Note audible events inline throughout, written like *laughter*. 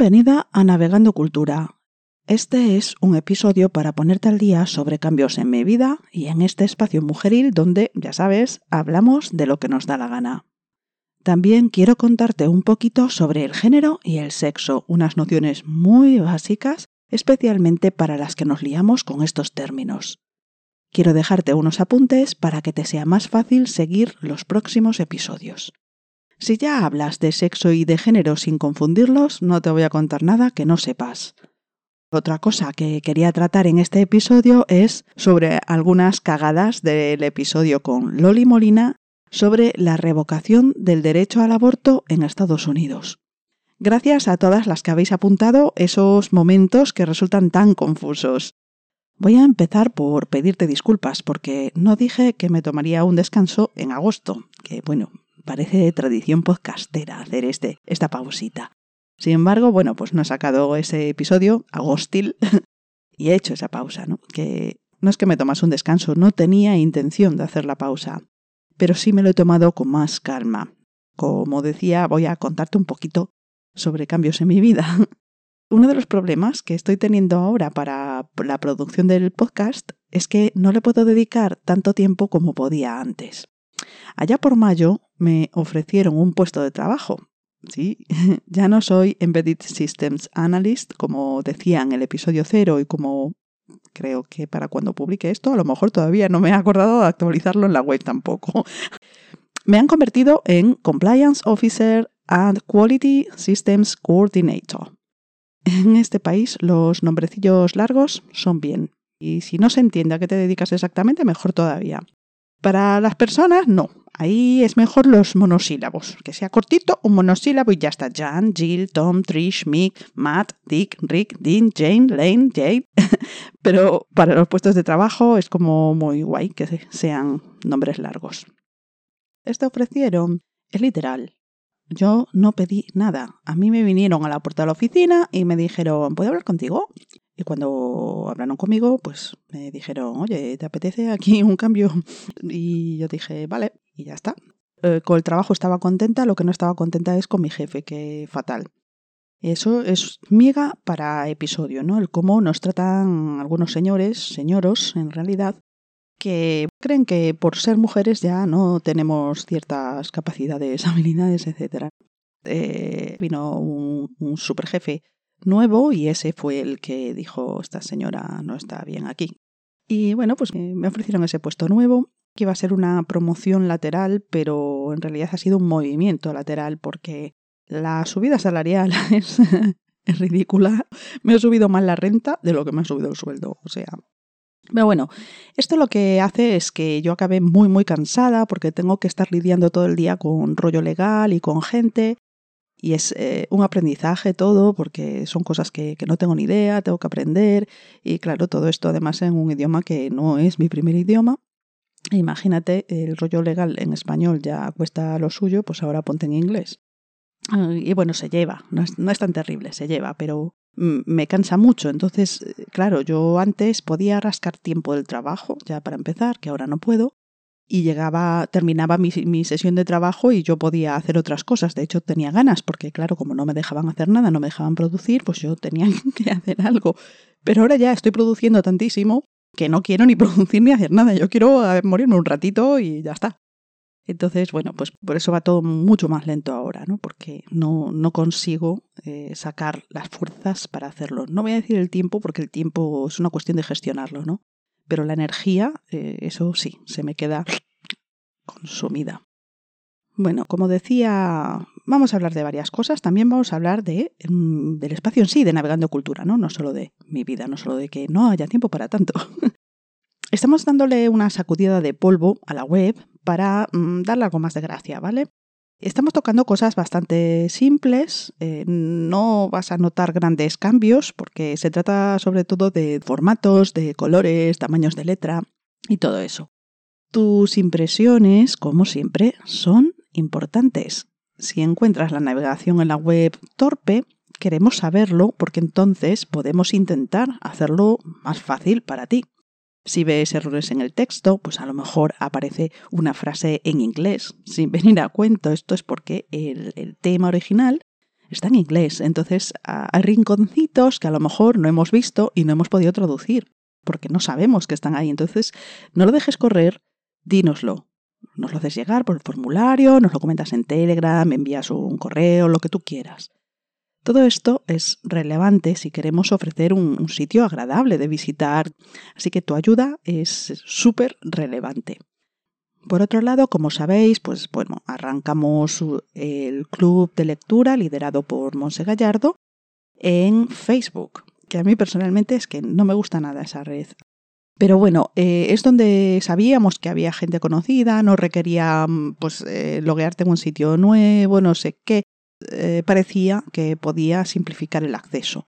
Bienvenida a Navegando Cultura. Este es un episodio para ponerte al día sobre cambios en mi vida y en este espacio mujeril donde, ya sabes, hablamos de lo que nos da la gana. También quiero contarte un poquito sobre el género y el sexo, unas nociones muy básicas, especialmente para las que nos liamos con estos términos. Quiero dejarte unos apuntes para que te sea más fácil seguir los próximos episodios. Si ya hablas de sexo y de género sin confundirlos, no te voy a contar nada que no sepas. Otra cosa que quería tratar en este episodio es sobre algunas cagadas del episodio con Loli Molina sobre la revocación del derecho al aborto en Estados Unidos. Gracias a todas las que habéis apuntado esos momentos que resultan tan confusos. Voy a empezar por pedirte disculpas porque no dije que me tomaría un descanso en agosto, que bueno, parece tradición podcastera hacer este, esta pausita. Sin embargo, bueno, pues no he sacado ese episodio agostil *laughs* y he hecho esa pausa, ¿no? Que no es que me tomase un descanso, no tenía intención de hacer la pausa pero sí me lo he tomado con más calma. Como decía, voy a contarte un poquito sobre cambios en mi vida. *laughs* Uno de los problemas que estoy teniendo ahora para la producción del podcast es que no le puedo dedicar tanto tiempo como podía antes. Allá por mayo me ofrecieron un puesto de trabajo. Sí, *laughs* ya no soy Embedded Systems Analyst, como decía en el episodio cero y como creo que para cuando publique esto, a lo mejor todavía no me he acordado de actualizarlo en la web tampoco. *laughs* me han convertido en Compliance Officer and Quality Systems Coordinator. En este país los nombrecillos largos son bien. Y si no se entiende a qué te dedicas exactamente, mejor todavía. Para las personas, no. Ahí es mejor los monosílabos. Que sea cortito, un monosílabo y ya está. Jan, Jill, Tom, Trish, Mick, Matt, Dick, Rick, Dean, Jane, Lane, Jade. *laughs* Pero para los puestos de trabajo es como muy guay que sean nombres largos. Este ofrecieron es literal. Yo no pedí nada. A mí me vinieron a la puerta de la oficina y me dijeron, ¿puedo hablar contigo? Y cuando hablaron conmigo, pues me dijeron, oye, ¿te apetece aquí un cambio? *laughs* Y yo dije, vale, y ya está. Eh, con el trabajo estaba contenta, lo que no estaba contenta es con mi jefe, que fatal. Eso es miga para episodio, ¿no? El cómo nos tratan algunos señores, señoros en realidad, que creen que por ser mujeres ya no tenemos ciertas capacidades, *laughs* habilidades, etc. Eh, vino un, un superjefe nuevo y ese fue el que dijo, esta señora no está bien aquí. Y bueno, pues me ofrecieron ese puesto nuevo, que iba a ser una promoción lateral, pero en realidad ha sido un movimiento lateral porque la subida salarial *laughs* es, ridícula. Me ha subido más la renta de lo que me ha subido el sueldo. O sea, pero bueno, esto lo que hace es que yo acabé muy, muy cansada porque tengo que estar lidiando todo el día con rollo legal y con gente y es eh, un aprendizaje todo porque son cosas que, que, no tengo ni idea, tengo que aprender y claro, todo esto además en un idioma que no es mi primer idioma. Imagínate, el rollo legal en español ya cuesta lo suyo, pues ahora ponte en inglés. Y bueno, se lleva, no es, no es tan terrible, se lleva, pero me cansa mucho. Entonces, eh, claro, yo antes podía rascar tiempo del trabajo, ya para empezar, que ahora no puedo, y llegaba, terminaba mi, mi, sesión de trabajo y yo podía hacer otras cosas. De hecho, tenía ganas, porque claro, como no me dejaban hacer nada, no me dejaban producir, pues yo tenía *laughs* que hacer algo. Pero ahora ya estoy produciendo tantísimo que no quiero ni *laughs* producir ni hacer nada. Yo quiero eh, morirme un ratito y ya está. Entonces, bueno, pues por eso va todo mucho más lento ahora, ¿no? Porque no, no consigo eh, sacar las fuerzas para hacerlo. No voy a decir el tiempo, porque el tiempo es una cuestión de gestionarlo, ¿no? Pero la energía, eh, eso sí, se me queda consumida. Bueno, como decía, vamos a hablar de varias cosas. También vamos a hablar de, mm, del espacio en sí, de Navegando Cultura, ¿no? No solo de mi vida, no solo de que no haya tiempo para tanto. *laughs* Estamos dándole una sacudida de polvo a la web para mm, darle algo más de gracia, ¿vale? Estamos tocando cosas bastante simples, eh, no vas a notar grandes cambios porque se trata sobre todo de formatos, de colores, tamaños de letra y todo eso. Tus impresiones, como siempre, son importantes. Si encuentras la navegación en la web torpe, queremos saberlo porque entonces podemos intentar hacerlo más fácil para ti. Si ves errores en el texto, pues a lo mejor aparece una frase en inglés sin venir a cuento. Esto es porque el, tema original está en inglés. Entonces hay rinconcitos que a lo mejor no hemos visto y no hemos podido traducir, porque no sabemos que están ahí. Entonces, no lo dejes correr, dínoslo. Nos lo haces llegar por el formulario, nos lo comentas en Telegram, envías un correo, lo que tú quieras. Todo esto es relevante si queremos ofrecer un, sitio agradable de visitar, así que tu ayuda es súper relevante. Por otro lado, como sabéis, pues bueno, arrancamos el club de lectura liderado por Monse Gallardo en Facebook, que a mí personalmente es que no me gusta nada esa red. Pero bueno, eh, es donde sabíamos que había gente conocida, no requería pues eh, loguearte en un sitio nuevo, no sé qué. Eh, parecía que podía simplificar el acceso.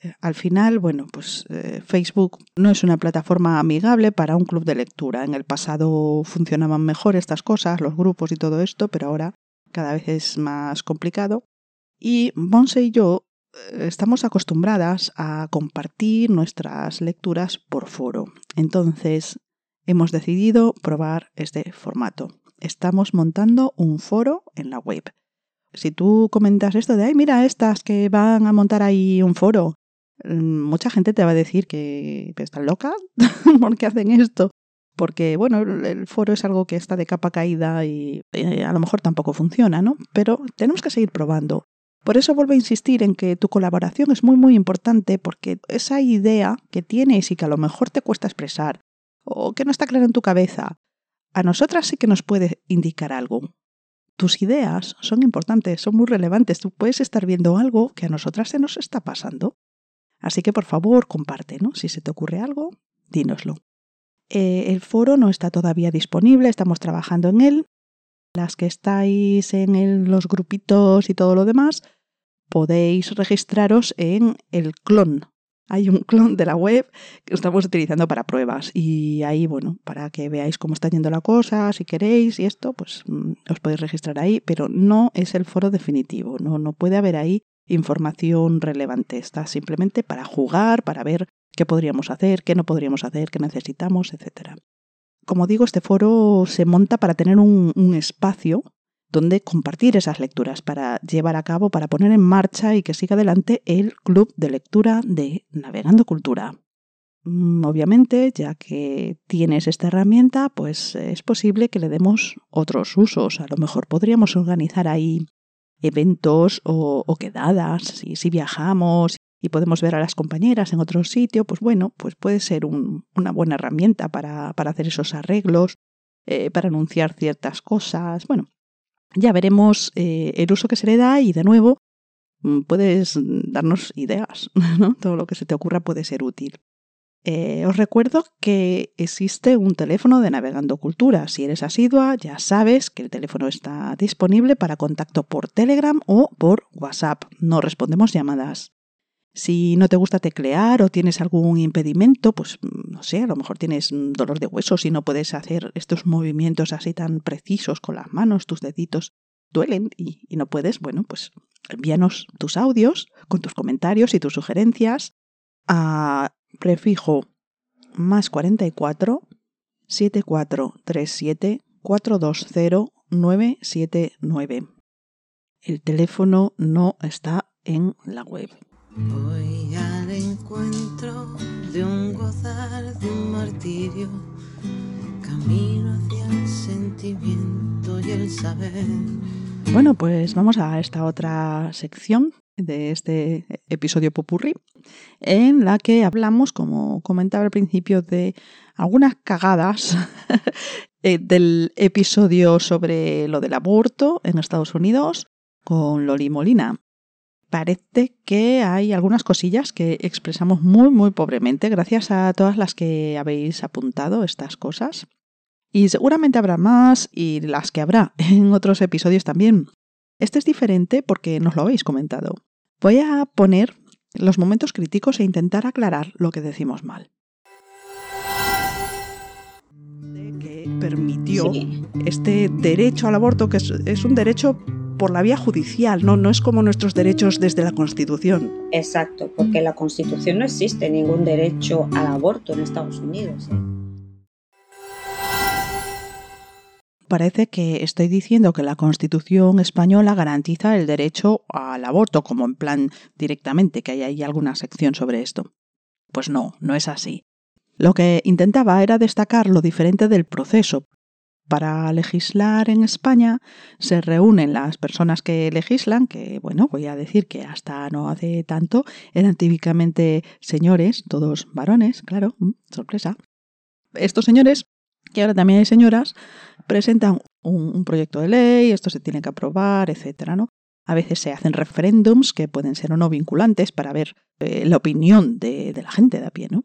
Eh, al final, bueno, pues eh, Facebook no es una plataforma amigable para un club de lectura. En el pasado funcionaban mejor estas cosas, los grupos y todo esto, pero ahora cada vez es más complicado. Y Monse y yo estamos acostumbradas a compartir nuestras lecturas por foro. Entonces, hemos decidido probar este formato. Estamos montando un foro en la web si tú comentas esto de, ay, mira, estas que van a montar ahí un foro, mm, mucha gente te va a decir que están locas, *laughs* ¿por qué hacen esto? Porque, bueno, el foro es algo que está de capa caída y eh, a lo mejor tampoco funciona, ¿no? Pero tenemos que seguir probando. Por eso vuelvo a insistir en que tu colaboración es muy, muy importante porque esa idea que tienes y que a lo mejor te cuesta expresar o que no está clara en tu cabeza, a nosotras sí que nos puede indicar algo tus ideas son importantes, son muy relevantes. Tú puedes estar viendo algo que a nosotras se nos está pasando. Así que por favor, comparte, ¿no? Si se te ocurre algo, dínoslo. Eh, el foro no está todavía disponible, estamos trabajando en él. Las que estáis en los grupitos y todo lo demás, podéis registraros en el clon hay un clon de la web que estamos utilizando para pruebas y ahí, bueno, para que veáis cómo está yendo la cosa, si queréis y esto, pues mm, os podéis registrar ahí, pero no es el foro definitivo, no, no puede haber ahí información relevante, está simplemente para jugar, para ver qué podríamos hacer, qué no podríamos hacer, qué necesitamos, etc. Como digo, este foro se monta para tener un, un espacio donde compartir esas lecturas para llevar a cabo, para poner en marcha y que siga adelante el club de lectura de Navegando Cultura. Mm, obviamente, ya que tienes esta herramienta, pues es posible que le demos otros usos. A lo mejor podríamos organizar ahí eventos o, quedadas. Si, si, viajamos y podemos ver a las compañeras en otro sitio, pues bueno, pues puede ser una buena herramienta para, hacer esos arreglos, eh, para anunciar ciertas cosas. Bueno, ya veremos eh, el uso que se le da y de nuevo mm, puedes darnos ideas, *laughs* ¿no? Todo lo que se te ocurra puede ser útil. Eh, os recuerdo que existe un teléfono de Navegando Cultura. Si eres asidua, ya sabes que el teléfono está disponible para contacto por Telegram o por WhatsApp. No respondemos llamadas. Si no te gusta teclear o tienes algún impedimento, pues no sé, a lo mejor tienes dolor de huesos y no puedes hacer estos movimientos así tan precisos con las manos, tus deditos duelen y, no puedes, bueno, pues envíanos tus audios con tus comentarios y tus sugerencias a prefijo más 44 7437 420 979. El teléfono no está en la web. Voy al encuentro de un gozar, de un martirio, camino hacia el sentimiento y el saber. Bueno, pues vamos a esta otra sección de este episodio Popurri, en la que hablamos, como comentaba al principio, de algunas cagadas *laughs* eh, del episodio sobre lo del aborto en Estados Unidos con Loli Molina parece que hay algunas cosillas que expresamos muy, muy pobremente, gracias a todas las que habéis apuntado estas cosas. Y seguramente habrá más y las que habrá *laughs* en otros episodios también. Este es diferente porque nos lo habéis comentado. Voy a poner los momentos críticos e intentar aclarar lo que decimos mal. Permitió este derecho al aborto, que es un derecho por la vía judicial, no, no es como nuestros derechos desde la Constitución. Exacto, porque en la Constitución no existe ningún derecho al aborto en Estados Unidos. ¿eh? parece que estoy diciendo que la Constitución española garantiza el derecho al aborto, como en plan directamente, que hay ahí alguna sección sobre esto. Pues no, no es así. Lo que intentaba era destacar lo diferente del proceso. Para legislar en España se reúnen las personas que legislan, que bueno, voy a decir que hasta no hace tanto eran típicamente señores, todos varones, claro, mm, sorpresa. Estos señores, que ahora también hay señoras, presentan un, proyecto de ley, esto se tiene que aprobar, etcétera, ¿no? A veces se hacen referéndums que pueden ser o no vinculantes para ver eh, la opinión de, de la gente de a pie, ¿no?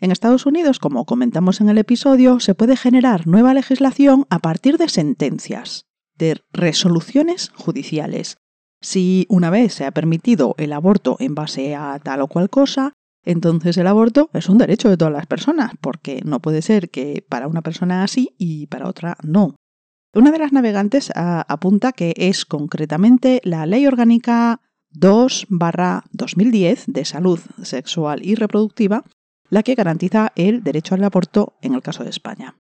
En Estados Unidos, como comentamos en el episodio, se puede generar nueva legislación a partir de sentencias, de resoluciones judiciales. Si una vez se ha permitido el aborto en base a tal o cual cosa, entonces el aborto es un derecho de todas las personas, porque no puede ser que para una persona así y para otra no. Una de las navegantes apunta que es concretamente la Ley Orgánica 2-2010 de Salud Sexual y Reproductiva la que garantiza el derecho al aborto en el caso de España.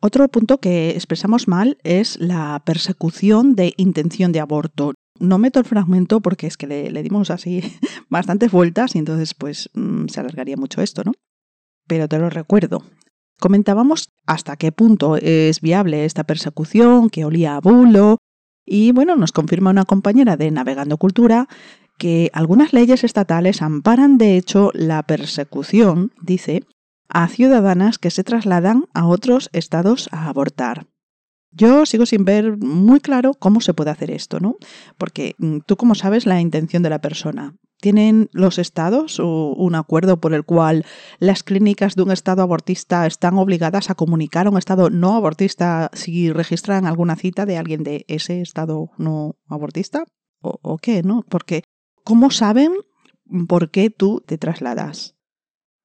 Otro punto que expresamos mal es la persecución de intención de aborto. No meto el fragmento porque es que le, dimos así *laughs* bastantes vueltas y entonces pues mm, se alargaría mucho esto, ¿no? Pero te lo recuerdo. Comentábamos hasta qué punto es viable esta persecución, que olía a bulo, y bueno, nos confirma una compañera de Navegando Cultura que algunas leyes estatales amparan de hecho la persecución, dice, a ciudadanas que se trasladan a otros estados a abortar. Yo sigo sin ver muy claro cómo se puede hacer esto, ¿no? Porque mm, tú como sabes la intención de la persona. ¿Tienen los estados un acuerdo por el cual las clínicas de un estado abortista están obligadas a comunicar a un estado no abortista si registran alguna cita de alguien de ese estado no abortista? ¿O, o qué? ¿No? Porque ¿cómo saben por qué tú te trasladas?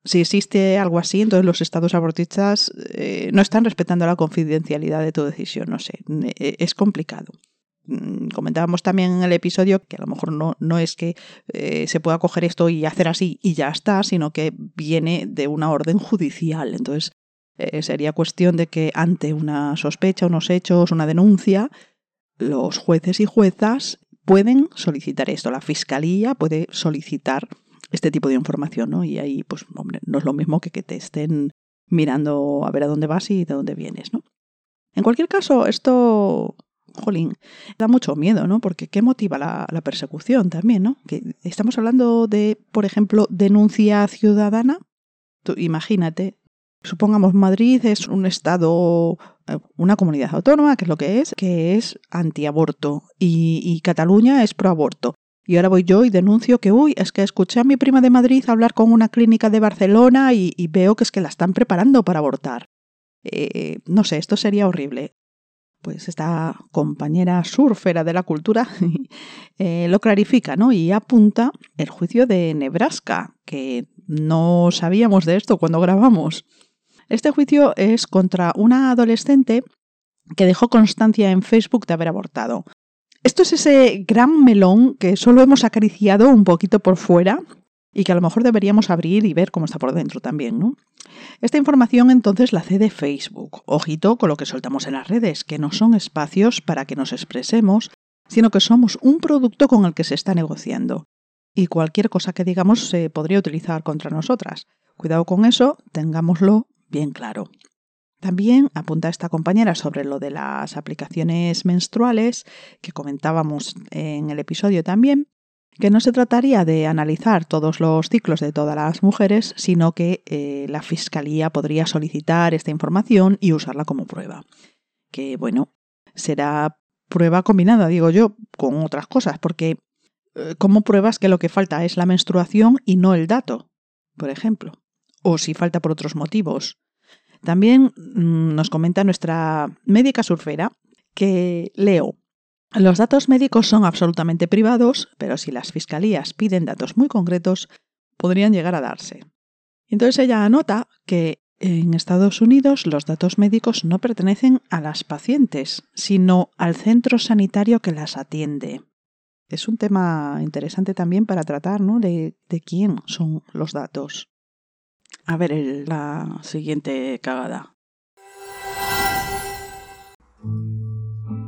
Si existe algo así, entonces los estados abortistas eh, no están respetando la confidencialidad de tu decisión, no sé, eh, es complicado. Mm, comentábamos también en el episodio que a lo mejor no, no es que eh, se pueda coger esto y hacer así y ya está, sino que viene de una orden judicial. Entonces, sería cuestión de que ante una sospecha, unos hechos, una denuncia, los jueces y juezas pueden solicitar esto. La fiscalía puede solicitar este tipo de información, ¿no? Y ahí, pues, hombre, no es lo mismo que que te estén mirando a ver a dónde vas y de dónde vienes, ¿no? En cualquier caso, esto, jolín, da mucho miedo, ¿no? Porque ¿qué motiva la, persecución también, ¿no? Que estamos hablando de, por ejemplo, denuncia ciudadana. Imagínate, supongamos Madrid es un estado eh, una comunidad autónoma, que es lo que es, que es antiaborto y, Cataluña es proaborto. Y ahora voy yo y denuncio que, uy, es que escuché a mi prima de Madrid hablar con una clínica de Barcelona y, veo que es que la están preparando para abortar. Eh, no sé, esto sería horrible. Pues esta compañera surfera de la cultura *laughs* eh, lo clarifica, ¿no? Y apunta el juicio de Nebraska, que no sabíamos de esto cuando grabamos. Este juicio es contra una adolescente que dejó constancia en Facebook de haber abortado. Esto es ese gran melón que solo hemos acariciado un poquito por fuera y que a lo mejor deberíamos abrir y ver cómo está por dentro también, ¿no? Esta información entonces la cede Facebook. Ojito con lo que soltamos en las redes, que no son espacios para que nos expresemos, sino que somos un producto con el que se está negociando. Y cualquier cosa que digamos se podría utilizar contra nosotras. Cuidado con eso, tengámoslo bien claro. También apunta esta compañera sobre lo de las aplicaciones menstruales que comentábamos en el episodio también, que no se trataría de analizar todos los ciclos de todas las mujeres, sino que eh, la Fiscalía podría solicitar esta información y usarla como prueba. Que bueno, será prueba combinada, digo yo, con otras cosas, porque eh, ¿cómo pruebas que lo que falta es la menstruación y no el dato? Por ejemplo o si falta por otros motivos. También mm, nos comenta nuestra médica surfera que leo. Los datos médicos son absolutamente privados, pero si las fiscalías piden datos muy concretos, podrían llegar a darse. Entonces ella anota que en Estados Unidos los datos médicos no pertenecen a las pacientes, sino al centro sanitario que las atiende. Es un tema interesante también para tratar, ¿no? De, de quién son los datos. A ver la siguiente cagada.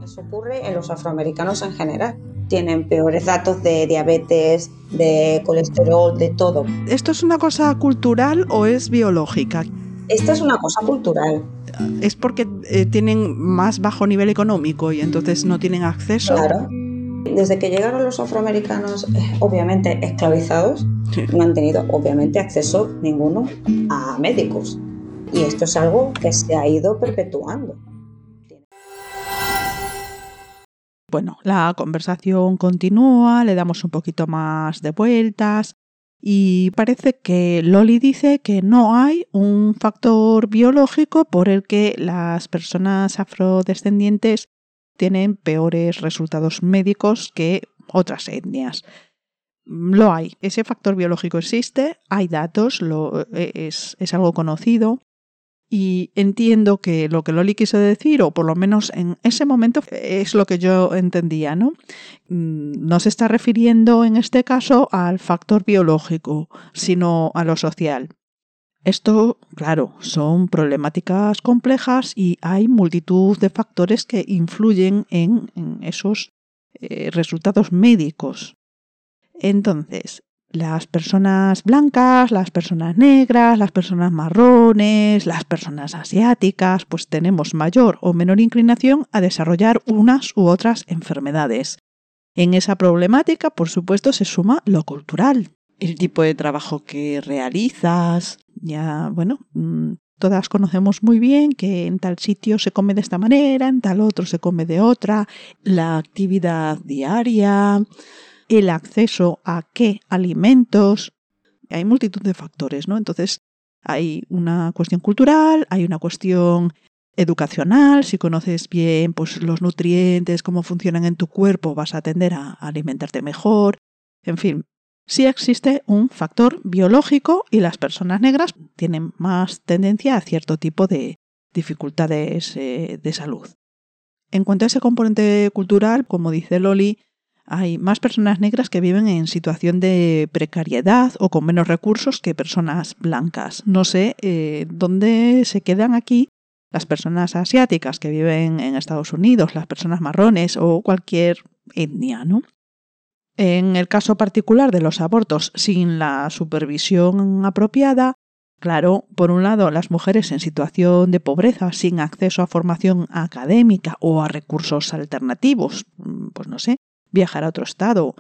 Eso ocurre en los afroamericanos en general. Tienen peores datos de diabetes, de colesterol, de todo. ¿Esto es una cosa cultural o es biológica? Esta es una cosa cultural. ¿Es porque eh, tienen más bajo nivel económico y entonces no tienen acceso? Claro. Desde que llegaron los afroamericanos, eh, obviamente esclavizados, no han tenido obviamente acceso ninguno a médicos. Y esto es algo que se ha ido perpetuando. Bueno, la conversación continúa, le damos un poquito más de vueltas y parece que Loli dice que no hay un factor biológico por el que las personas afrodescendientes tienen peores resultados médicos que otras etnias. Lo hay, ese factor biológico existe, hay datos, lo, e, es, es algo conocido, y entiendo que lo que Loli quiso decir, o por lo menos en ese momento, es lo que yo entendía, ¿no? Mm, no se está refiriendo en este caso al factor biológico, sino a lo social. Esto, claro, son problemáticas complejas y hay multitud de factores que influyen en, esos eh, resultados médicos. Entonces, las personas blancas, las personas negras, las personas marrones, las personas asiáticas, pues tenemos mayor o menor inclinación a desarrollar unas u otras enfermedades. En esa problemática, por supuesto, se suma lo cultural, el tipo de trabajo que realizas, ya, bueno, mm, todas conocemos muy bien que en tal sitio se come de esta manera, en tal otro se come de otra, la actividad diaria, el acceso a qué alimentos. Hay multitud de factores, ¿no? Entonces, hay una cuestión cultural, hay una cuestión educacional, si conoces bien pues, los nutrientes, cómo funcionan en tu cuerpo, vas a tender a alimentarte mejor. En fin, sí existe un factor biológico y las personas negras tienen más tendencia a cierto tipo de dificultades eh, de salud. En cuanto a ese componente cultural, como dice Loli, hay más personas negras que viven en situación de precariedad o con menos recursos que personas blancas. No sé eh, dónde se quedan aquí las personas asiáticas que viven en Estados Unidos, las personas marrones o cualquier etnia. En el caso particular de los abortos sin la supervisión apropiada, claro, por un lado, las mujeres en situación de pobreza, sin acceso a formación académica o a recursos alternativos, pues no sé, viajar a otro estado,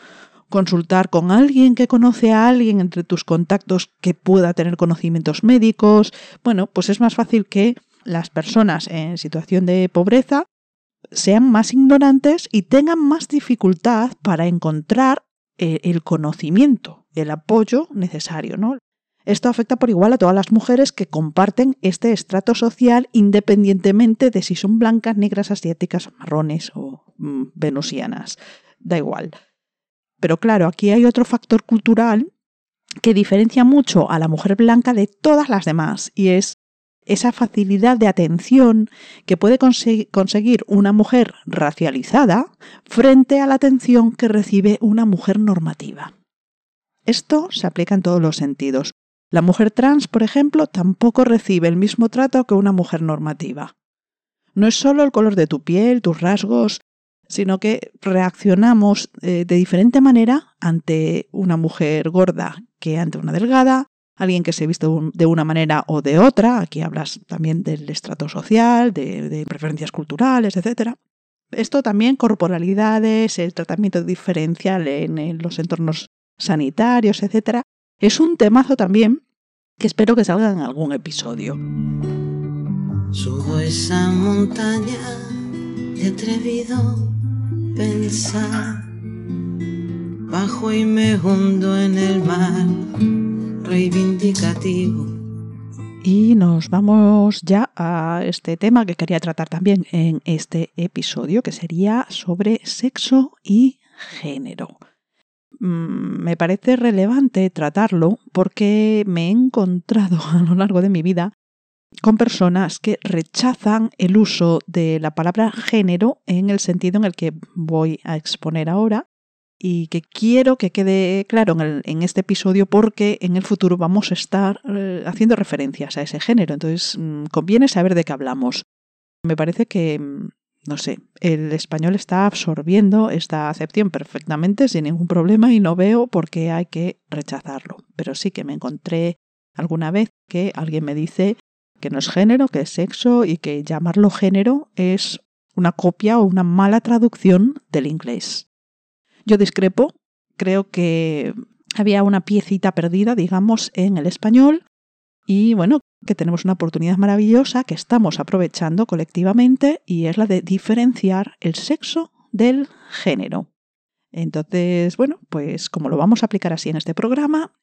consultar con alguien que conoce a alguien entre tus contactos que pueda tener conocimientos médicos. Bueno, pues es más fácil que las personas en situación de pobreza sean más ignorantes y tengan más dificultad para encontrar eh, el conocimiento, el apoyo necesario. Esto afecta por igual a todas las mujeres que comparten este estrato social independientemente de si son blancas, negras, asiáticas, marrones o mm, venusianas da igual. Pero claro, aquí hay otro factor cultural que diferencia mucho a la mujer blanca de todas las demás y es esa facilidad de atención que puede conseguir una mujer racializada frente a la atención que recibe una mujer normativa. Esto se aplica en todos los sentidos. La mujer trans, por ejemplo, tampoco recibe el mismo trato que una mujer normativa. No es solo el color de tu piel, tus rasgos, sino que reaccionamos eh, de diferente manera ante una mujer gorda que ante una delgada, alguien que se viste de una manera o de otra, aquí hablas también del estrato social, de, preferencias culturales, etc. Esto también, corporalidades, el tratamiento diferencial en, los entornos sanitarios, etc. Es un temazo también que espero que salga en algún episodio. Subo esa montaña de atrevido pensar. Bajo y me hundo en el mar reivindicativo. Y nos vamos ya a este tema que quería tratar también en este episodio, que sería sobre sexo y género. Mm, me parece relevante tratarlo porque me he encontrado *laughs* a lo largo de mi vida con personas que rechazan el uso de la palabra género en el sentido en el que voy a exponer ahora y que quiero que quede claro en, este episodio porque en el futuro vamos a estar eh, haciendo referencias a ese género. Entonces, mm, conviene saber de qué hablamos. Me parece que, mm, no sé, el español está absorbiendo esta acepción perfectamente sin ningún problema y no veo por qué hay que rechazarlo. Pero sí que me encontré alguna vez que alguien me dice que no es género, que es sexo y que llamarlo género es una copia o una mala traducción del inglés. Yo discrepo, creo que había una piecita perdida, digamos, en el español y bueno, que tenemos una oportunidad maravillosa que estamos aprovechando colectivamente y es la de diferenciar el sexo del género. Entonces, bueno, pues como lo vamos a aplicar así en este programa,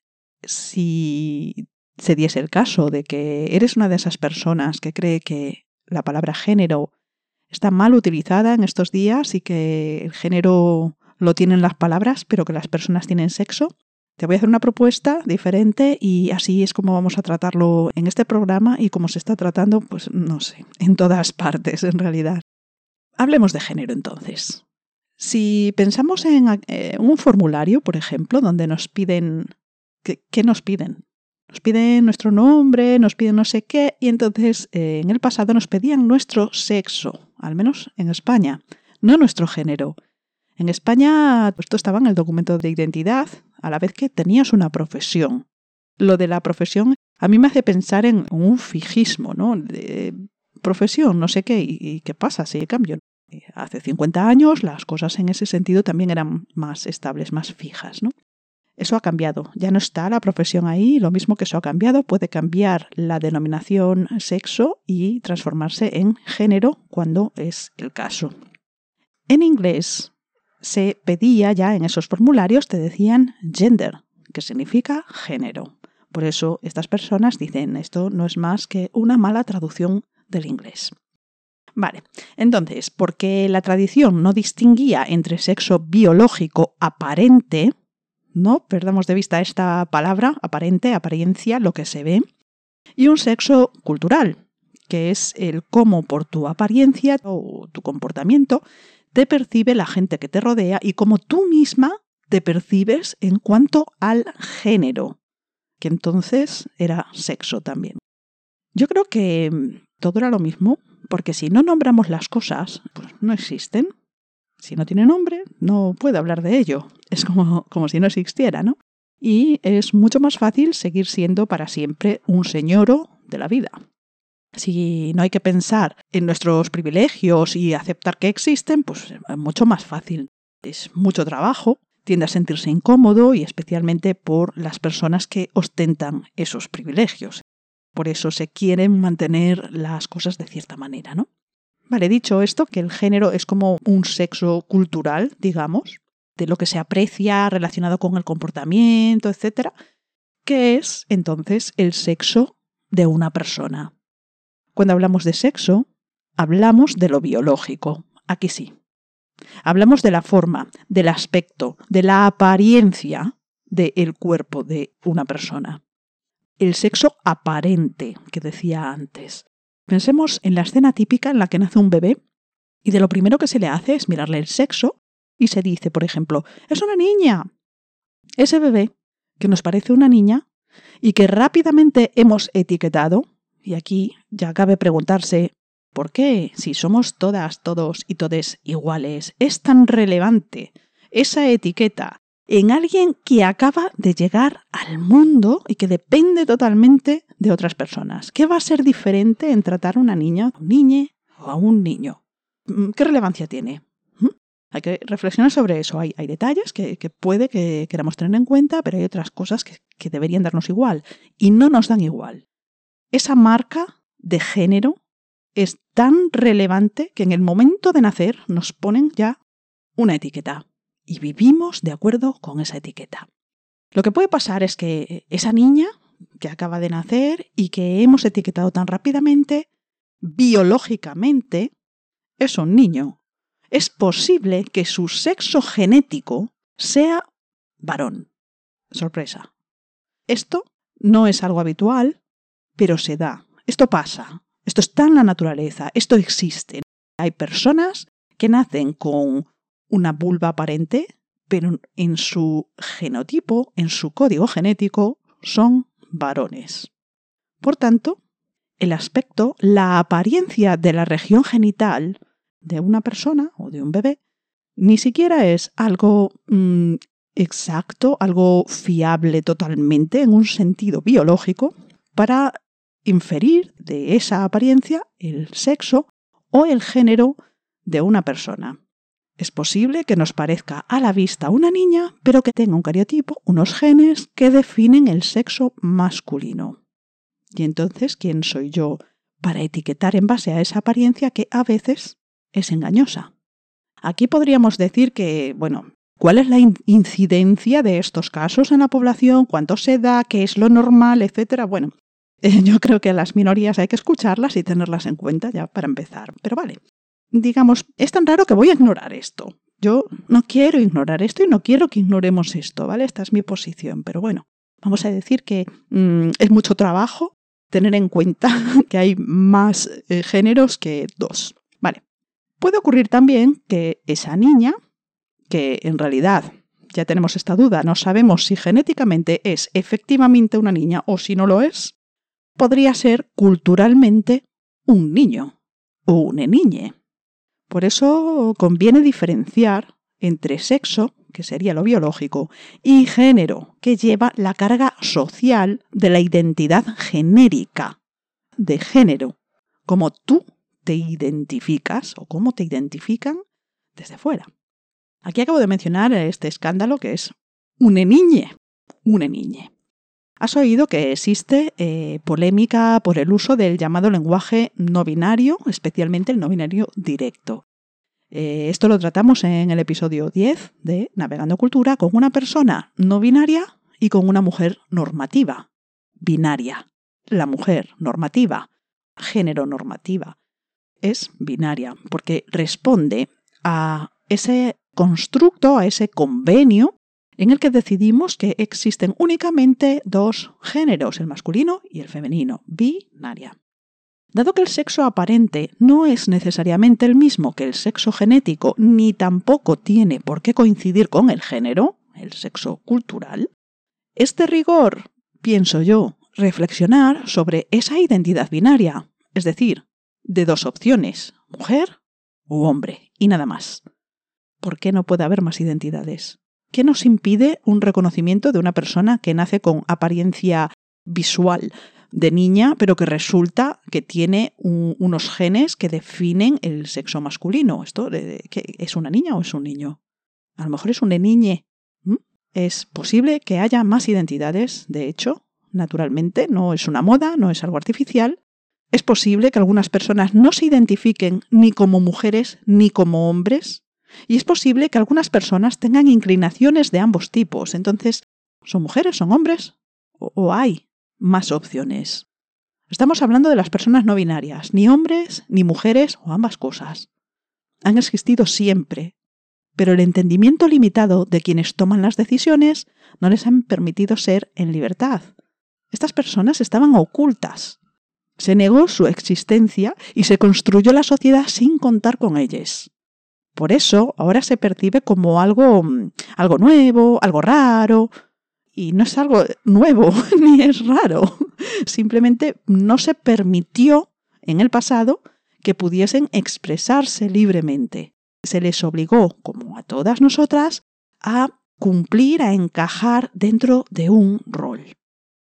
si se diese el caso de que eres una de esas personas que cree que la palabra género está mal utilizada en estos días y que el género lo tienen las palabras, pero que las personas tienen sexo, te voy a hacer una propuesta diferente y así es como vamos a tratarlo en este programa y como se está tratando, pues no sé, en todas partes en realidad. Hablemos de género entonces. Si pensamos en eh, un formulario, por ejemplo, donde nos piden... ¿Qué, nos piden? Nos piden nuestro nombre, nos piden no sé qué, y entonces eh, en el pasado nos pedían nuestro sexo, al menos en España, no nuestro género. En España, pues, esto estaba en el documento de identidad, a la vez que tenías una profesión. Lo de la profesión a mí me hace pensar en un fijismo, ¿no? De profesión, no sé qué, y, qué pasa si cambio. Hace 50 años las cosas en ese sentido también eran más estables, más fijas, ¿no? Eso ha cambiado, ya no está la profesión ahí, lo mismo que eso ha cambiado, puede cambiar la denominación sexo y transformarse en género cuando es el caso. En inglés, se pedía ya en esos formularios, te decían gender, que significa género. Por eso estas personas dicen esto no es más que una mala traducción del inglés. Vale, entonces, porque la tradición no distinguía entre sexo biológico aparente, no perdamos de vista esta palabra, aparente, apariencia, lo que se ve, y un sexo cultural, que es el cómo por tu apariencia o tu comportamiento te percibe la gente que te rodea y cómo tú misma te percibes en cuanto al género, que entonces era sexo también. Yo creo que todo era lo mismo, porque si no nombramos las cosas, pues no existen. Si no tiene nombre, no puede hablar de ello. Es como, como si no existiera, ¿no? Y es mucho más fácil seguir siendo para siempre un señoro de la vida. Si no hay que pensar en nuestros privilegios y aceptar que existen, pues es mucho más fácil. Es mucho trabajo, tiende a sentirse incómodo y especialmente por las personas que ostentan esos privilegios. Por eso se quieren mantener las cosas de cierta manera, ¿no? Vale, dicho esto, que el género es como un sexo cultural, digamos, de lo que se aprecia relacionado con el comportamiento, etc., ¿qué es entonces el sexo de una persona? Cuando hablamos de sexo, hablamos de lo biológico. Aquí sí. Hablamos de la forma, del aspecto, de la apariencia del cuerpo de una persona. El sexo aparente que decía antes. Pensemos en la escena típica en la que nace un bebé y de lo primero que se le hace es mirarle el sexo y se dice, por ejemplo, es una niña. Ese bebé, que nos parece una niña y que rápidamente hemos etiquetado, y aquí ya cabe preguntarse, ¿por qué, si somos todas, todos y todes iguales, es tan relevante esa etiqueta en alguien que acaba de llegar al mundo y que depende totalmente de otras personas? ¿Qué va a ser diferente en tratar a una niña, a un niño o a un niño? Mm, ¿Qué relevancia tiene? ¿Mm? Hay que reflexionar sobre eso. Hay, detalles que, puede que queramos tener en cuenta, pero hay otras cosas que deberían darnos igual y no nos dan igual esa marca de género es tan relevante que en el momento de nacer nos ponen ya una etiqueta y vivimos de acuerdo con esa etiqueta. Lo que puede pasar es que esa niña que acaba de nacer y que hemos etiquetado tan rápidamente, biológicamente, es un niño. Es posible que su sexo genético sea varón. Sorpresa. Esto no es algo habitual, pero se da. Esto pasa. Esto está en la naturaleza. Esto existe. Hay personas que nacen con una vulva aparente, pero en su genotipo, en su código genético, son varones. Por tanto, el aspecto, la apariencia de la región genital de una persona o de un bebé ni siquiera es algo mm, exacto, algo fiable totalmente en un sentido biológico para inferir de esa apariencia el sexo o el género de una persona. Es posible que nos parezca a la vista una niña, pero que tenga un cariotipo, unos genes que definen el sexo masculino. Y entonces, ¿quién soy yo para etiquetar en base a esa apariencia que a veces es engañosa? Aquí podríamos decir que, bueno, ¿cuál es la incidencia de estos casos en la población? ¿Cuánto se da? ¿Qué es lo normal? Etcétera. Bueno, *laughs* yo creo que las minorías hay que escucharlas y tenerlas en cuenta ya para empezar. Pero vale, digamos, es tan raro que voy a ignorar esto. Yo no quiero ignorar esto y no quiero que ignoremos esto, ¿vale? Esta es mi posición, pero bueno, vamos a decir que mm, es mucho trabajo tener en cuenta *laughs* que hay más eh, géneros que dos. Vale. Puede ocurrir también que esa niña, que en realidad ya tenemos esta duda, no sabemos si genéticamente es efectivamente una niña o si no lo es, podría ser culturalmente un niño o una niña. Por eso conviene diferenciar entre sexo, que sería lo biológico, y género, que lleva la carga social de la identidad genérica de género, como tú te identificas o cómo te identifican desde fuera. Aquí acabo de mencionar este escándalo que es una niñe, una niñe. Has oído que existe eh, polémica por el uso del llamado lenguaje no binario, especialmente el no binario directo. Eh, esto lo tratamos en el episodio 10 de Navegando Cultura con una persona no binaria y con una mujer normativa, binaria. La mujer normativa, género normativa, es binaria porque responde a ese constructo, a ese convenio en el que decidimos que existen únicamente dos géneros, el masculino y el femenino, binaria. Dado que el sexo aparente no es necesariamente el mismo que el sexo genético, ni tampoco tiene por qué coincidir con el género, el sexo cultural, este rigor, pienso yo, reflexionar sobre esa identidad binaria, es decir, de dos opciones, mujer u hombre, y nada más. ¿Por qué no puede haber más identidades? ¿Qué nos impide un reconocimiento de una persona que nace con apariencia visual de niña, pero que resulta que tiene unos genes que definen el sexo masculino? ¿Esto es una niña o es un niño? A lo mejor es una niñe. Es posible que haya más identidades, de hecho, naturalmente, no es una moda, no es algo artificial. Es posible que algunas personas no se identifiquen ni como mujeres ni como hombres, y es posible que algunas personas tengan inclinaciones de ambos tipos. Entonces, ¿son mujeres, son hombres? ¿O, hay más opciones? Estamos hablando de las personas no binarias, ni hombres, ni mujeres, o ambas cosas. Han existido siempre, pero el entendimiento limitado de quienes toman las decisiones no les han permitido ser en libertad. Estas personas estaban ocultas. Se negó su existencia y se construyó la sociedad sin contar con ellas. Por eso ahora se percibe como algo, mm, algo nuevo, algo raro. Y no es algo nuevo *laughs* ni es raro. Simplemente no se permitió en el pasado que pudiesen expresarse libremente. Se les obligó, como a todas nosotras, a cumplir, a encajar dentro de un rol.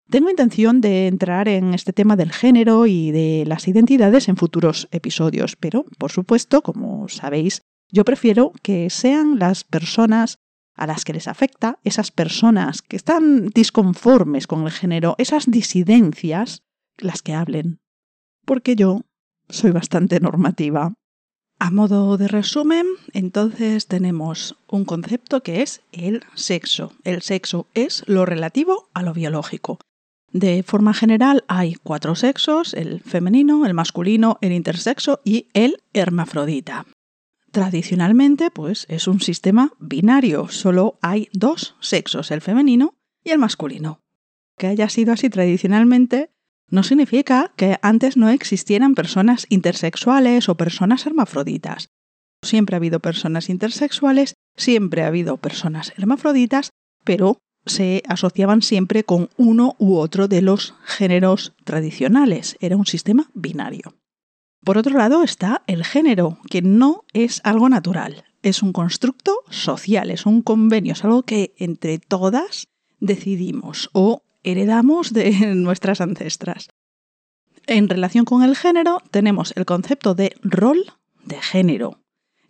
Tengo intención de entrar en este tema del género y de las identidades en futuros episodios, pero, por supuesto, como sabéis, yo prefiero que sean las personas a las que les afecta, esas personas que están disconformes con el género, esas disidencias, las que hablen. Porque yo soy bastante normativa. A modo de resumen, entonces tenemos un concepto que es el sexo. El sexo es lo relativo a lo biológico. De forma general hay cuatro sexos, el femenino, el masculino, el intersexo y el hermafrodita. Tradicionalmente, pues es un sistema binario, solo hay dos sexos, el femenino y el masculino. Que haya sido así tradicionalmente no significa que antes no existieran personas intersexuales o personas hermafroditas. Siempre ha habido personas intersexuales, siempre ha habido personas hermafroditas, pero se asociaban siempre con uno u otro de los géneros tradicionales. Era un sistema binario. Por otro lado está el género, que no es algo natural, es un constructo social, es un convenio, es algo que entre todas decidimos o heredamos de *laughs* nuestras ancestras. En relación con el género tenemos el concepto de rol de género,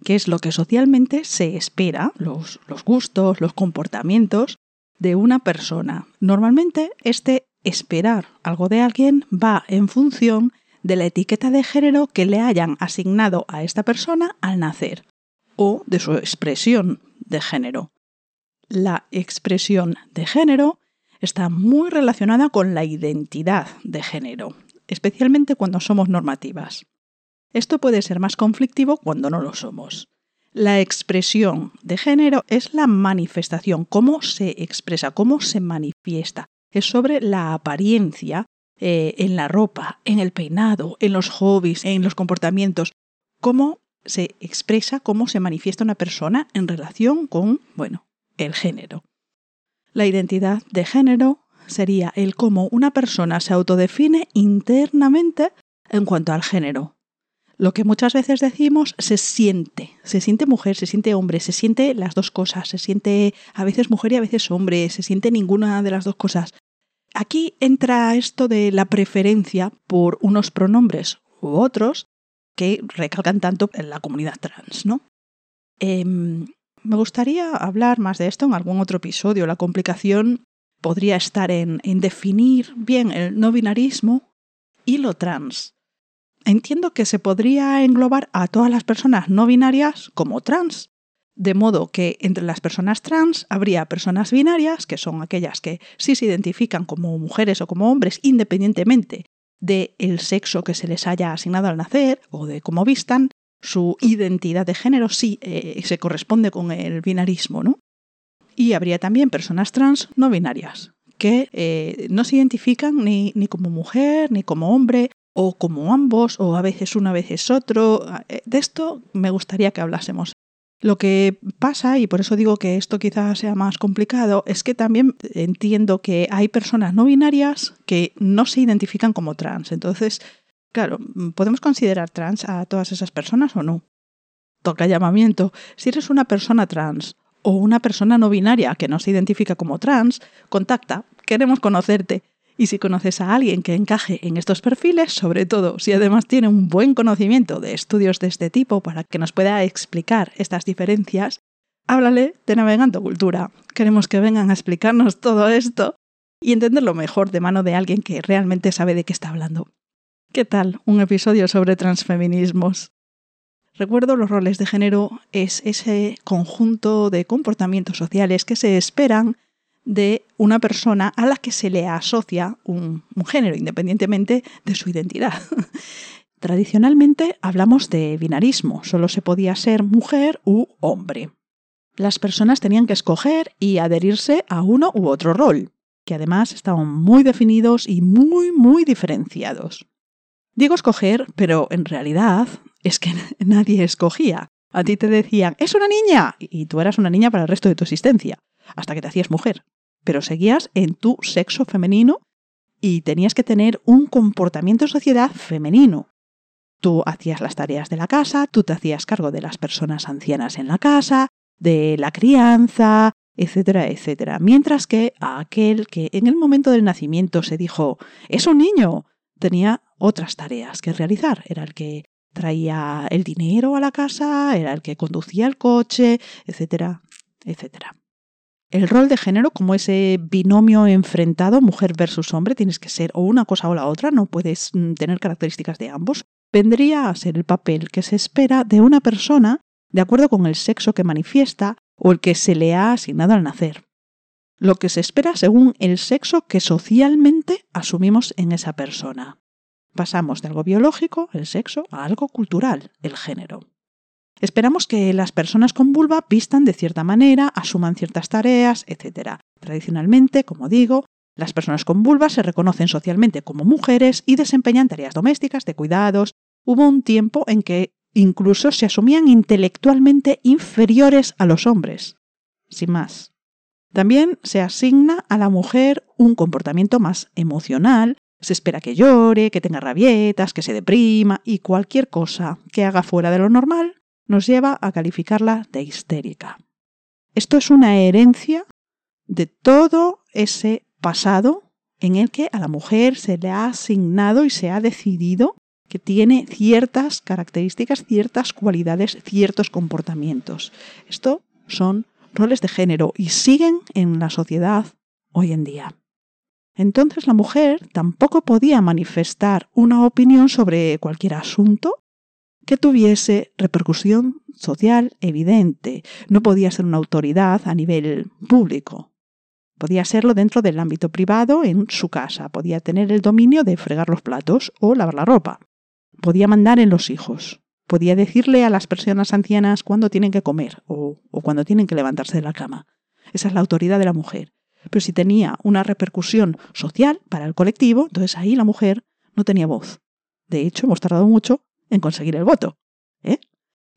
que es lo que socialmente se espera, los, los gustos, los comportamientos de una persona. Normalmente este esperar algo de alguien va en función de la etiqueta de género que le hayan asignado a esta persona al nacer o de su expresión de género. La expresión de género está muy relacionada con la identidad de género, especialmente cuando somos normativas. Esto puede ser más conflictivo cuando no lo somos. La expresión de género es la manifestación, cómo se expresa, cómo se manifiesta. Es sobre la apariencia eh, en la ropa, en el peinado, en los hobbies, en los comportamientos, cómo se expresa, cómo se manifiesta una persona en relación con, bueno, el género. La identidad de género sería el cómo una persona se autodefine internamente en cuanto al género. Lo que muchas veces decimos se siente, se siente mujer, se siente hombre, se siente las dos cosas, se siente a veces mujer y a veces hombre, se siente ninguna de las dos cosas. Aquí entra esto de la preferencia por unos pronombres u otros que recalcan tanto en la comunidad trans, ¿no? Em, me gustaría hablar más de esto en algún otro episodio. La complicación podría estar en, en definir bien el no binarismo y lo trans. Entiendo que se podría englobar a todas las personas no binarias como trans, de modo que entre las personas trans habría personas binarias, que son aquellas que sí se identifican como mujeres o como hombres independientemente del sexo que se les haya asignado al nacer o de cómo vistan, su identidad de género sí eh, se corresponde con el binarismo, ¿no? Y habría también personas trans no binarias, que eh, no se identifican ni, ni como mujer, ni como hombre, o como ambos, o a veces uno, a veces otro. Eh, de esto me gustaría que hablásemos lo que pasa, y por eso digo que esto quizás sea más complicado, es que también entiendo que hay personas no binarias que no se identifican como trans. Entonces, claro, ¿podemos considerar trans a todas esas personas o no? Toca llamamiento. Si eres una persona trans o una persona no binaria que no se identifica como trans, contacta. Queremos conocerte. Y si conoces a alguien que encaje en estos perfiles, sobre todo si además tiene un buen conocimiento de estudios de este tipo para que nos pueda explicar estas diferencias, háblale de Navegando Cultura. Queremos que vengan a explicarnos todo esto y entenderlo mejor de mano de alguien que realmente sabe de qué está hablando. ¿Qué tal? Un episodio sobre transfeminismos. Recuerdo los roles de género es ese conjunto de comportamientos sociales que se esperan de una persona a la que se le asocia un, género, independientemente de su identidad. *laughs* Tradicionalmente hablamos de binarismo, solo se podía ser mujer u hombre. Las personas tenían que escoger y adherirse a uno u otro rol, que además estaban muy definidos y muy, muy diferenciados. Digo escoger, pero en realidad es que *laughs* nadie escogía. A ti te decían, es una niña, y tú eras una niña para el resto de tu existencia hasta que te hacías mujer. Pero seguías en tu sexo femenino y tenías que tener un comportamiento en sociedad femenino. Tú hacías las tareas de la casa, tú te hacías cargo de las personas ancianas en la casa, de la crianza, etcétera, etcétera. Mientras que aquel que en el momento del nacimiento se dijo, es un niño, tenía otras tareas que realizar. Era el que traía el dinero a la casa, era el que conducía el coche, etcétera, etcétera. El rol de género, como ese binomio enfrentado, mujer versus hombre, tienes que ser o una cosa o la otra, no puedes mm, tener características de ambos, vendría a ser el papel que se espera de una persona de acuerdo con el sexo que manifiesta o el que se le ha asignado al nacer. Lo que se espera según el sexo que socialmente asumimos en esa persona. Pasamos de algo biológico, el sexo, a algo cultural, el género. Esperamos que las personas con vulva vistan de cierta manera, asuman ciertas tareas, etc. Tradicionalmente, como digo, las personas con vulva se reconocen socialmente como mujeres y desempeñan tareas domésticas, de cuidados. Hubo un tiempo en que incluso se asumían intelectualmente inferiores a los hombres. Sin más. También se asigna a la mujer un comportamiento más emocional Se espera que llore, que tenga rabietas, que se deprima y cualquier cosa que haga fuera de lo normal nos lleva a calificarla de histérica. Esto es una herencia de todo ese pasado en el que a la mujer se le ha asignado y se ha decidido que tiene ciertas características, ciertas cualidades, ciertos comportamientos. Esto son roles de género y siguen en la sociedad hoy en día. Entonces la mujer tampoco podía manifestar una opinión sobre cualquier asunto que tuviese repercusión social evidente. No podía ser una autoridad a nivel público. Podía serlo dentro del ámbito privado en su casa. Podía tener el dominio de fregar los platos o lavar la ropa. Podía mandar en los hijos. Podía decirle a las personas ancianas cuándo tienen que comer o, o cuándo tienen que levantarse de la cama. Esa es la autoridad de la mujer. Pero si tenía una repercusión social para el colectivo, entonces ahí la mujer no tenía voz. De hecho, hemos tardado mucho en conseguir el voto. ¿eh?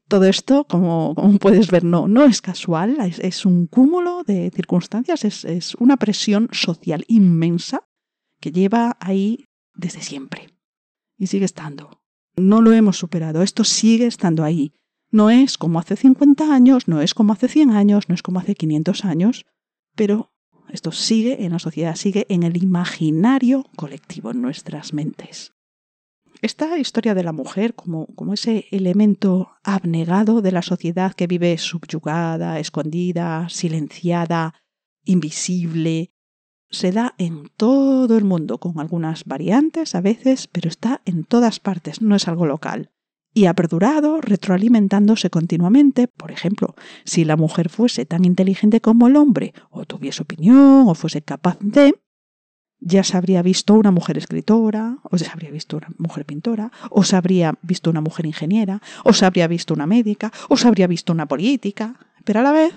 Todo esto, como, puedes ver, no, no es casual, es, un cúmulo de circunstancias, es, es una presión social inmensa que lleva ahí desde siempre. Y sigue estando. No lo hemos superado, esto sigue estando ahí. No es como hace 50 años, no es como hace 100 años, no es como hace 500 años, pero esto sigue en la sociedad, sigue en el imaginario colectivo, en nuestras mentes. Esta historia de la mujer como, como ese elemento abnegado de la sociedad que vive subyugada, escondida, silenciada, invisible, se da en todo el mundo, con algunas variantes a veces, pero está en todas partes, no es algo local. Y ha perdurado, retroalimentándose continuamente. Por ejemplo, si la mujer fuese tan inteligente como el hombre, o tuviese opinión, o fuese capaz de, ya se habría visto una mujer escritora, o se habría visto una mujer pintora, o se habría visto una mujer ingeniera, o se habría visto una médica, o se habría visto una política, pero a la vez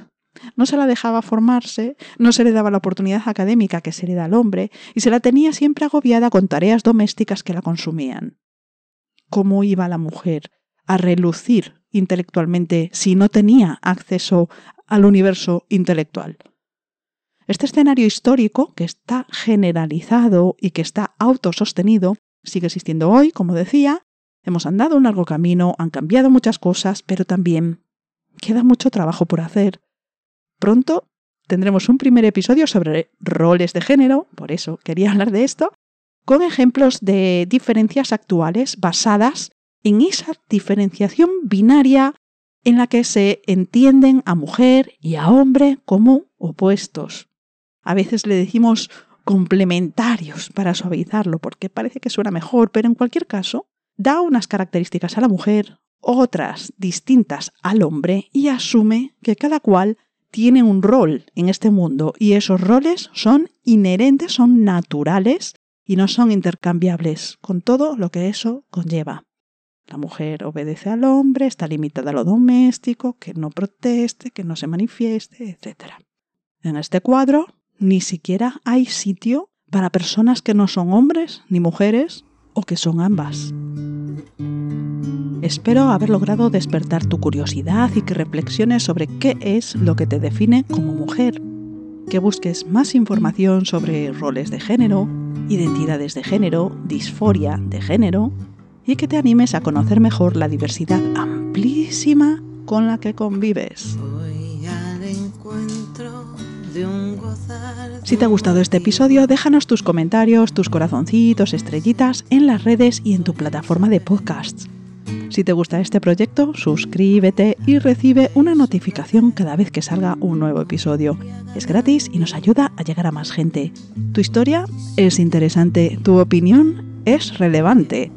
no se la dejaba formarse, no se le daba la oportunidad académica que se le da al hombre, y se la tenía siempre agobiada con tareas domésticas que la consumían. ¿Cómo iba la mujer a relucir intelectualmente si no tenía acceso al universo intelectual? Este escenario histórico, que está generalizado y que está autosostenido, sigue existiendo hoy, como decía. Hemos andado un largo camino, han cambiado muchas cosas, pero también queda mucho trabajo por hacer. Pronto tendremos un primer episodio sobre roles de género, por eso quería hablar de esto, con ejemplos de diferencias actuales basadas en esa diferenciación binaria en la que se entienden a mujer y a hombre como opuestos. A veces le decimos complementarios para suavizarlo porque parece que suena mejor, pero en cualquier caso da unas características a la mujer, otras distintas al hombre y asume que cada cual tiene un rol en este mundo y esos roles son inherentes, son naturales y no son intercambiables con todo lo que eso conlleva. La mujer obedece al hombre, está limitada a lo doméstico, que no proteste, que no se manifieste, etc. En este cuadro ni siquiera hay sitio para personas que no son hombres ni mujeres o que son ambas. Espero haber logrado despertar tu curiosidad y que reflexiones sobre qué es lo que te define como mujer, que busques más información sobre roles de género, identidades de género, disforia de género y que te animes a conocer mejor la diversidad amplísima con la que convives. Si te ha gustado este episodio, déjanos tus comentarios, tus corazoncitos, estrellitas en las redes y en tu plataforma de podcasts. Si te gusta este proyecto, suscríbete y recibe una notificación cada vez que salga un nuevo episodio. Es gratis y nos ayuda a llegar a más gente. Tu historia es interesante, tu opinión es relevante.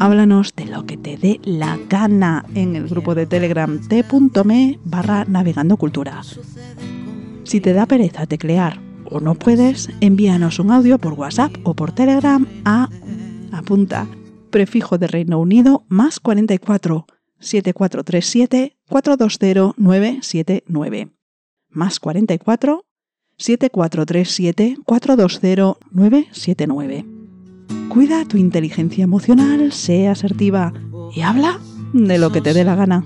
Háblanos de lo que te dé la gana en el grupo de Telegram t.me barra navegando. Si te da pereza teclear o no puedes, envíanos un audio por WhatsApp o por Telegram a apunta prefijo de Reino Unido más 44 7437 420 979 más 44 7437 420 979. Cuida tu inteligencia emocional, sé asertiva y habla de lo que te dé la gana.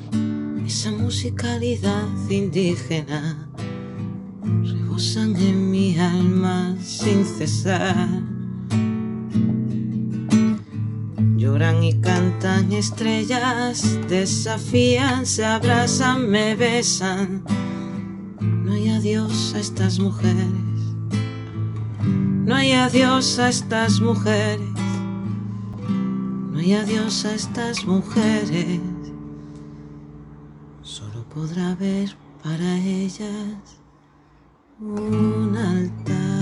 Esa musicalidad indígena en mi alma sin cesar. Lloran y cantan estrellas, desafían, se abrazan, me besan. No hay adiós a estas mujeres. No hay adiós a estas mujeres. No hay adiós a estas mujeres. Solo podrá haber para ellas un altar.